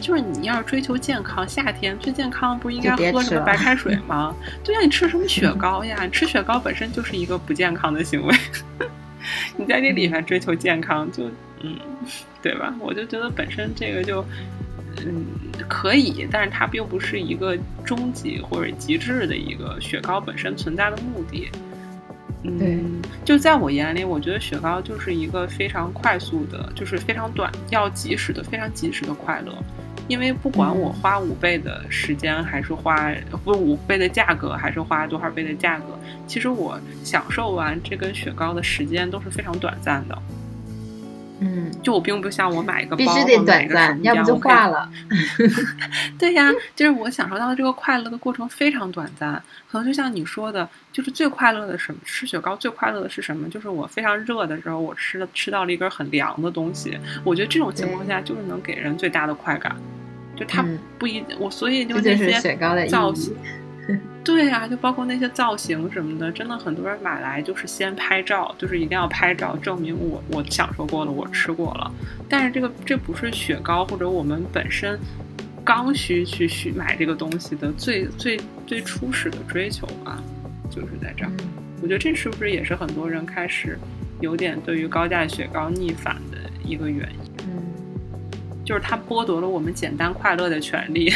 Speaker 3: 就是你要是追求健康，夏天最健康不是应该喝什么白开水吗？对呀，你吃什么雪糕呀？吃雪糕本身就是一个不健康的行为。你在这里面追求健康就。嗯，对吧？我就觉得本身这个就，嗯，可以，但是它并不是一个终极或者极致的一个雪糕本身存在的目的。嗯，就在我眼里，我觉得雪糕就是一个非常快速的，就是非常短，要及时的，非常及时的快乐。因为不管我花五倍的时间，还是花不五倍的价格，还是花多少倍的价格，其实我享受完这根雪糕的时间都是非常短暂的。
Speaker 2: 嗯，
Speaker 3: 就我并不像我买一个包，
Speaker 2: 必须得短暂，要不就挂了。
Speaker 3: 对呀，就是我享受到的这个快乐的过程非常短暂。可能就像你说的，就是最快乐的什么？吃雪糕最快乐的是什么？就是我非常热的时候，我吃了吃到了一根很凉的东西。我觉得这种情况下就是能给人最大的快感。就它不一，我所以就
Speaker 2: 那些
Speaker 3: 造型。对啊，就包括那些造型什么的，真的很多人买来就是先拍照，就是一定要拍照证明我我享受过了，我吃过了。但是这个这不是雪糕或者我们本身刚需去需买这个东西的最最最初始的追求吧，就是在这儿。我觉得这是不是也是很多人开始有点对于高价雪糕逆反的一个原因？
Speaker 2: 嗯，
Speaker 3: 就是它剥夺了我们简单快乐的权利。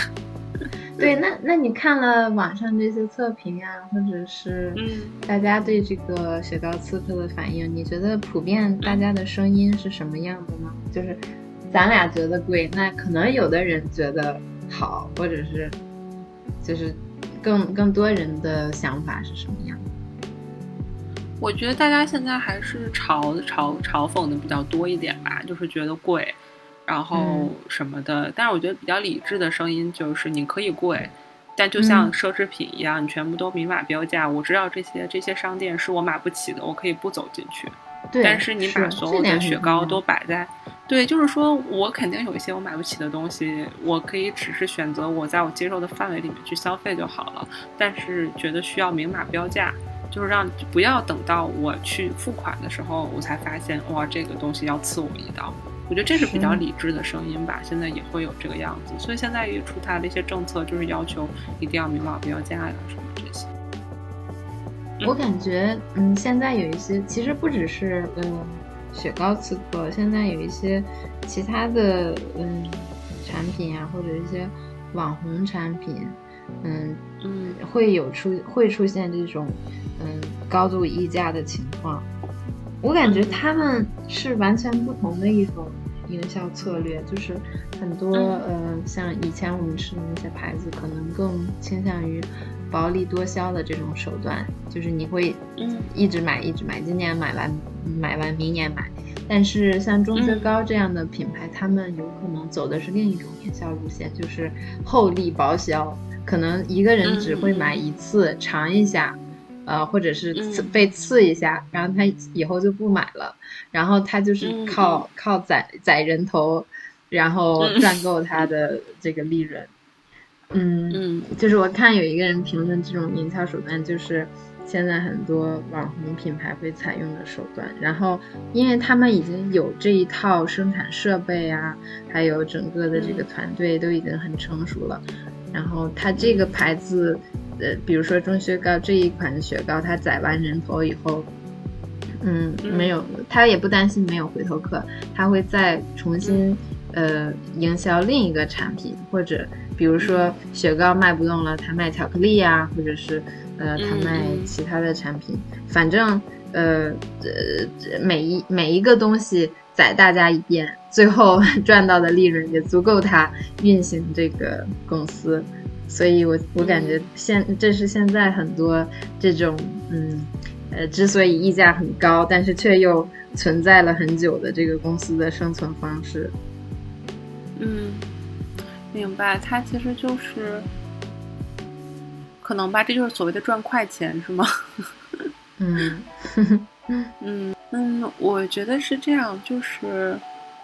Speaker 2: 对，那那你看了网上这些测评啊，或者是大家对这个雪糕刺客的反应，你觉得普遍大家的声音是什么样的呢？就是咱俩觉得贵，那可能有的人觉得好，或者是就是更更多人的想法是什么样的？
Speaker 3: 我觉得大家现在还是嘲嘲嘲讽的比较多一点吧，就是觉得贵。然后什么的，但是我觉得比较理智的声音就是，你可以贵，但就像奢侈品一样，你全部都明码标价。我知道这些这些商店是我买不起的，我可以不走进去。
Speaker 2: 对，
Speaker 3: 但是你把所有的雪糕都摆在，对，就是说我肯定有一些我买不起的东西，我可以只是选择我在我接受的范围里面去消费就好了。但是觉得需要明码标价，就是让不要等到我去付款的时候，我才发现哇，这个东西要刺我一刀。我觉得这是比较理智的声音吧，现在也会有这个样子，所以现在也出台了一些政策，就是要求一定要明码标价呀什么这些。
Speaker 2: 我感觉，嗯，现在有一些，其实不只是嗯雪糕刺客，现在有一些其他的嗯产品啊，或者一些网红产品，嗯嗯，会有出会出现这种嗯高度溢价的情况。我感觉他们是完全不同的一种营销策略，就是很多呃，像以前我们吃的那些牌子，可能更倾向于薄利多销的这种手段，就是你会
Speaker 3: 嗯。
Speaker 2: 一直买一直买，今年买完买完明年买。但是像钟薛高这样的品牌，他们有可能走的是另一种营销路线，就是厚利薄销，可能一个人只会买一次尝一下，呃，或者是刺
Speaker 3: 嗯
Speaker 2: 被刺一下，然后他以后就不买了，然后他就是
Speaker 3: 嗯
Speaker 2: 靠靠宰宰人头，然后
Speaker 3: 嗯
Speaker 2: 赚够他的这个利润。嗯，
Speaker 3: 嗯
Speaker 2: 就是我看有一个人评论这种营销手段，就是现在很多网红品牌会采用的手段。然后，因为他们已经有这一套生产设备啊，还有整个的这个团队都已经很成熟了。然后，他这个牌子，呃，比如说钟薛高这一款雪糕，它宰完人头以后。嗯，
Speaker 3: 嗯
Speaker 2: 没有，他也不担心没有回头客，他会再重新呃营销另一个产品，或者比如说雪糕卖不动了，他卖巧克力呀、或者是呃他卖其他的产品，反正呃呃每一每一个东西宰大家一遍，最后 赚到的利润也足够他运行这个公司。所以我我感觉现这是现在很多这种嗯呃之所以溢价很高，但是却又存在了很久的这个公司的生存方式。
Speaker 3: 嗯，明白。它其实就是可能吧，这就是所谓的赚快钱，是吗？
Speaker 2: 嗯
Speaker 3: 嗯嗯，我觉得是这样，就是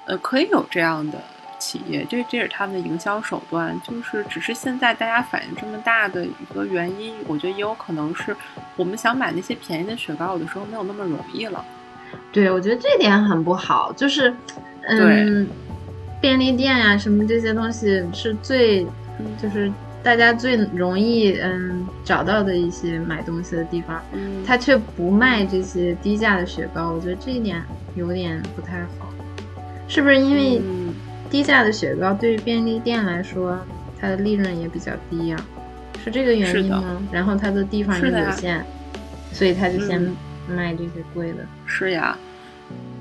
Speaker 3: 呃，可以有这样的企业，这这是他们的营销手段，就是只是现在大家反应这么大的一个原因，我觉得也有可能是我们想买那些便宜的雪糕，有的时候没有那么容易了。
Speaker 2: 对，我觉得这点很不好，就是嗯，便利店呀、什么这些东西是最
Speaker 3: 嗯
Speaker 2: 就是大家最容易嗯找到的一些买东西的地方，
Speaker 3: 嗯，
Speaker 2: 他却不卖这些低价的雪糕，我觉得这一点有点不太好。是不是因为
Speaker 3: 嗯
Speaker 2: 低价的雪糕对于便利店来说，它的利润也比较低呀、是这个原因吗？然后它的地方又
Speaker 3: 是
Speaker 2: 有限，所以他就先
Speaker 3: 嗯
Speaker 2: 卖这些贵的。
Speaker 3: 是呀，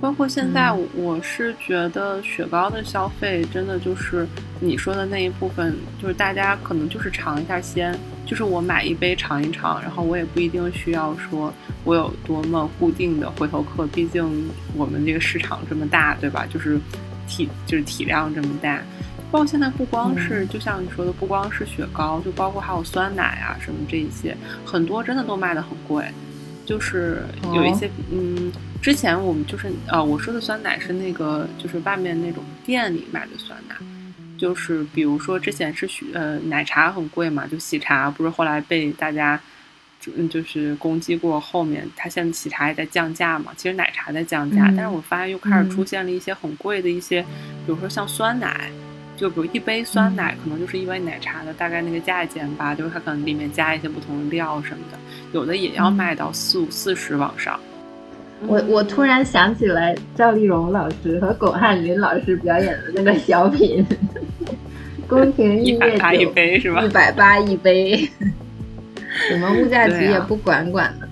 Speaker 3: 包括现在
Speaker 2: 嗯
Speaker 3: 我是觉得雪糕的消费真的就是你说的那一部分，就是大家可能就是尝一下鲜，就是我买一杯尝一尝，然后我也不一定需要说我有多么固定的回头客，毕竟我们这个市场这么大，对吧？就是体就是体量这么大。包括现在不光是，
Speaker 2: 嗯
Speaker 3: 就像你说的，不光是雪糕，就包括还有酸奶啊什么这一些，很多真的都卖的很贵。就是有一些、嗯，之前我们就是呃，我说的酸奶是那个就是外面那种店里卖的酸奶，就是比如说之前是许呃奶茶很贵嘛，就喜茶不是后来被大家嗯就是攻击过，后面它现在喜茶也在降价嘛，其实奶茶在降价，
Speaker 2: 嗯
Speaker 3: 但是我发现又开始出
Speaker 2: 嗯
Speaker 3: 现了一些很贵的一些，比如说像酸奶。就比如一杯酸奶，可能就是一杯奶茶的大概那个价钱吧，就是它可能里面加一些不同的料什么的，有的也要卖到四五四十往上。
Speaker 2: 我我突然想起来赵丽蓉老师和巩汉林老师表演的那个小品，宫廷
Speaker 3: 一
Speaker 2: 玉液
Speaker 3: 百八一杯是吧
Speaker 2: 一？百八一杯，什么物价局也不管管的。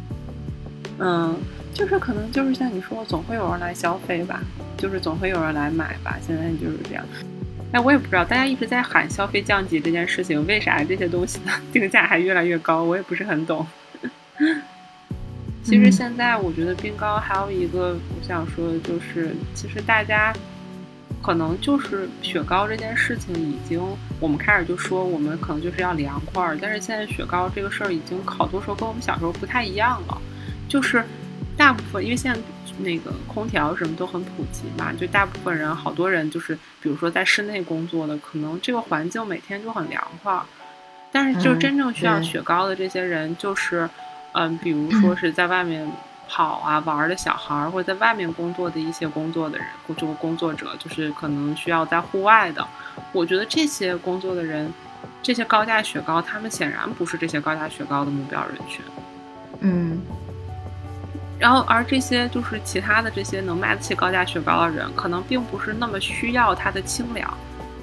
Speaker 3: 嗯，就是可能就是像你说，总会有人来消费吧，就是总会有人来买吧，现在就是这样。哎，我也不知道，大家一直在喊消费降级这件事情，为啥这些东西呢 定价还越来越高？我也不是很懂。其实
Speaker 2: 嗯
Speaker 3: 现在我觉得冰糕还有一个我想说的就是，其实大家可能就是雪糕这件事情已经，我们开始就说我们可能就是要凉快儿，但是现在雪糕这个事儿已经好多时候跟我们小时候不太一样了，就是大部分因为现在那个空调什么都很普及嘛，就大部分人好多人就是比如说在室内工作的，可能这个环境每天就很凉快儿，但是就
Speaker 2: 嗯
Speaker 3: 真正需要雪糕的这些人就是。嗯，比如说是在外面跑啊玩儿的小孩儿，或者在外面工作的一些工作的人，就工作者，就是可能需要在户外的。我觉得这些工作的人，这些高价雪糕，他们显然不是这些高价雪糕的目标人群。
Speaker 2: 嗯
Speaker 3: 然后，而这些就是其他的这些能卖得起高价雪糕的人，可能并不是那么需要它的清凉，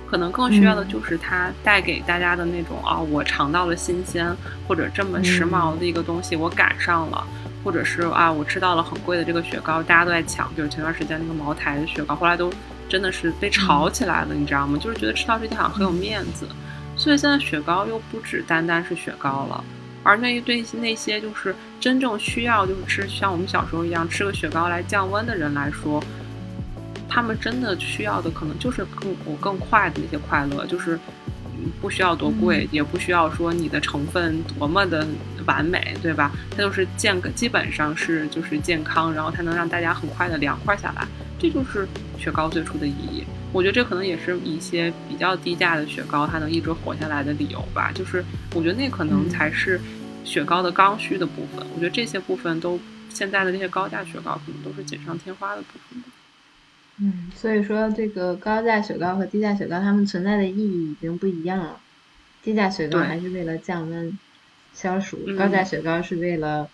Speaker 3: 可能更需要的
Speaker 2: 嗯
Speaker 3: 就是它带给大家的那种啊，我尝到了新鲜，或者这么时髦的一个东西我赶上了，或者是啊，我吃到了很贵的这个雪糕，大家都在抢，就是前段时间那个茅台的雪糕，后来都真的是被炒起来了，你知道吗？就是觉得吃到这些好像很有面子，所以现在雪糕又不只单单是雪糕了。而那一对那些就是真正需要就是吃像我们小时候一样吃个雪糕来降温的人来说，他们真的需要的可能就是更我更快的那些快乐，就是不需要多贵，也不需要说你的成分多么的完美，对吧？它就是健，基本上是就是健康，然后它能让大家很快的凉快下来，这就是雪糕最初的意义。我觉得这可能也是一些比较低价的雪糕它能一直活下来的理由吧。就是我觉得那可能才是雪糕的刚需的部分。我觉得这些部分都现在的这些高价雪糕可能都是锦上添花的部分。
Speaker 2: 嗯，所以说这个高价雪糕和低价雪糕它们存在的意义已经不一样了。低价雪糕还是为了降温、消暑，高价雪糕是为了。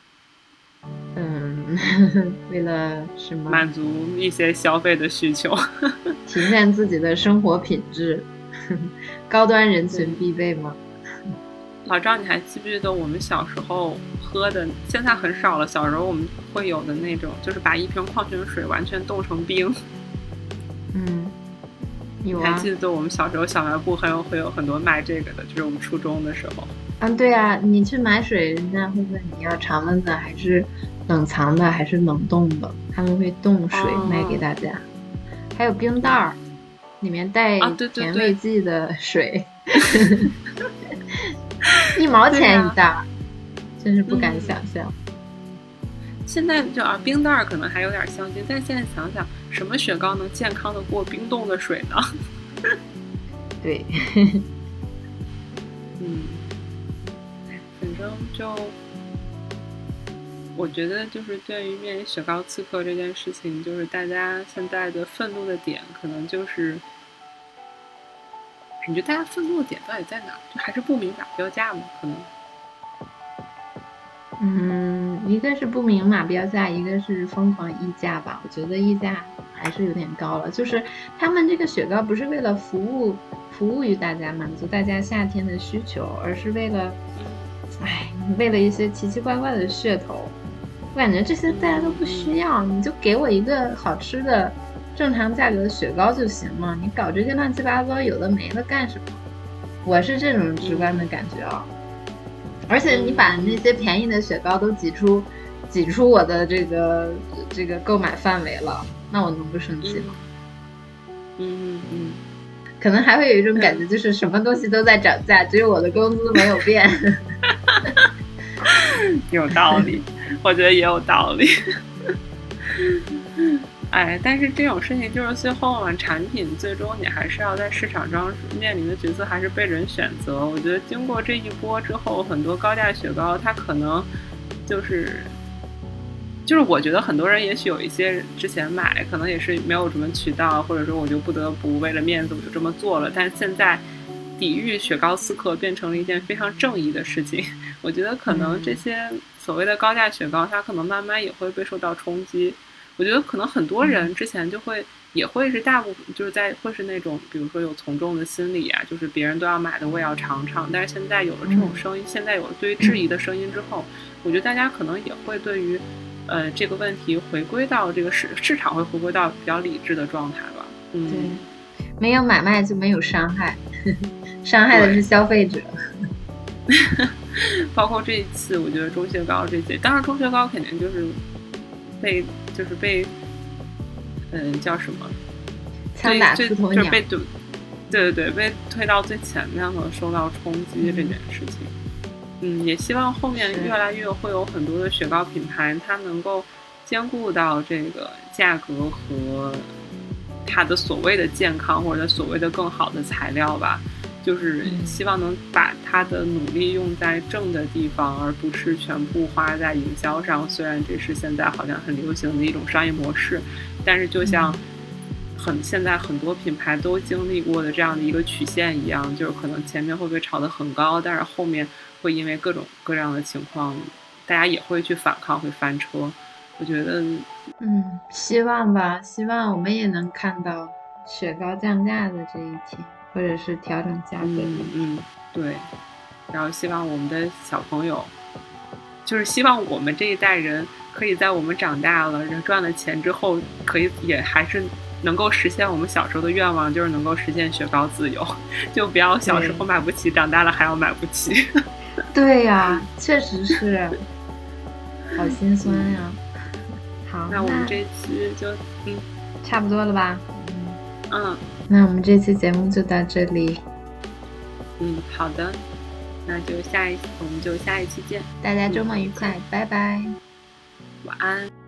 Speaker 2: 嗯，为了什么？
Speaker 3: 满足一些消费的需求，
Speaker 2: 体现自己的生活品质，高端人群必备吗？
Speaker 3: 老赵，你还记不记得我们小时候喝的？现在很少了。小时候我们会有的那种，就是把一瓶矿泉水完全冻成冰。
Speaker 2: 嗯，有
Speaker 3: 啊。还记得我们小时候小卖部还有会有很多卖这个的，就是我们初中的时候。
Speaker 2: 嗯，对啊，你去买水，人家会问你要常温的还是冷藏的还是冷冻的，他们会冻水卖给大家。还有冰袋儿，里面带甜味剂的水，一毛钱一袋，真是不敢想象。
Speaker 3: 现在就啊，冰袋儿可能还有点相近，但现在想想，什么雪糕能健康的过冰冻的水呢？
Speaker 2: 对，
Speaker 3: 嗯。反正就，我觉得就是对于面临雪糕刺客这件事情，就是大家现在的愤怒的点，可能就是，你觉得大家愤怒的点到底在哪？就还是不明码标价吗？可能。
Speaker 2: 嗯，一个是不明码标价，一个是疯狂溢价吧。我觉得溢价还是有点高了。就是他们这个雪糕不是为了服务服务于大家，满足大家夏天的需求，而是为了。哎，为了一些奇奇怪怪的噱头，我感觉这些大家都不需要，你就给我一个好吃的、正常价格的雪糕就行了。你搞这些乱七八糟有的没的干什么？我是这种直观的感觉啊。而且你把那些便宜的雪糕都挤出、挤出我的这个这个购买范围了，那我能不生气吗？
Speaker 3: 嗯嗯嗯。
Speaker 2: 可能还会有一种感觉，就是什么东西都在涨价，只有我的工资没有变。
Speaker 3: 有道理，我觉得也有道理。哎，但是这种事情就是最后嘛，产品最终你还是要在市场上面临的角色还是被人选择。我觉得经过这一波之后，很多高价雪糕它可能就是。就是我觉得很多人也许有一些之前买，可能也是没有什么渠道，或者说我就不得不为了面子我就这么做了。但是现在，抵御雪糕刺客变成了一件非常正义的事情。我觉得可能这些所谓的高价雪糕，它可能慢慢也会被受到冲击。我觉得可能很多人之前就会也会是大部分就是在会是那种，比如说有从众的心理啊，就是别人都要买的我也要尝尝。但是现在有了这种声音，现在有了对于质疑的声音之后，我觉得大家可能也会对于。呃，这个问题回归到这个市市场会回归到比较理智的状态吧。嗯，
Speaker 2: 对，没有买卖就没有伤害，伤害的是消费者。
Speaker 3: 包括这一次，我觉得中雪糕这些，当然中雪糕肯定就是被就是被，嗯，叫什么？
Speaker 2: 枪打出头鸟。
Speaker 3: 被对对对，被推到最前面了，受到冲击这件事情。嗯，也希望后面越来越会有很多的雪糕品牌，它能够兼顾到这个价格和它的所谓的健康或者所谓的更好的材料吧。就是希望能把它的努力用在正的地方，而不是全部花在营销上。虽然这是现在好像很流行的一种商业模式，但是就像很现在很多品牌都经历过的这样的一个曲线一样，就是可能前面会被炒得很高，但是后面。会因为各种各样的情况，大家也会去反抗，会翻车。我觉得，
Speaker 2: 嗯，希望吧，希望我们也能看到雪糕降价的这一天，或者是调整价格。
Speaker 3: 嗯，对。然后希望我们的小朋友，就是希望我们这一代人，可以在我们长大了，人赚了钱之后，可以也还是能够实现我们小时候的愿望，就是能够实现雪糕自由，就不要小时候买不起，长大了还要买不起。
Speaker 2: 对呀，确实是，好心酸呀。好，
Speaker 3: 那我们这期就嗯，
Speaker 2: 差不多了吧？
Speaker 3: 嗯，
Speaker 2: 那我们这期节目就到这里。
Speaker 3: 嗯，好的，那就下一，我们就下一期见。
Speaker 2: 大家周末愉快，拜拜，
Speaker 3: 晚安。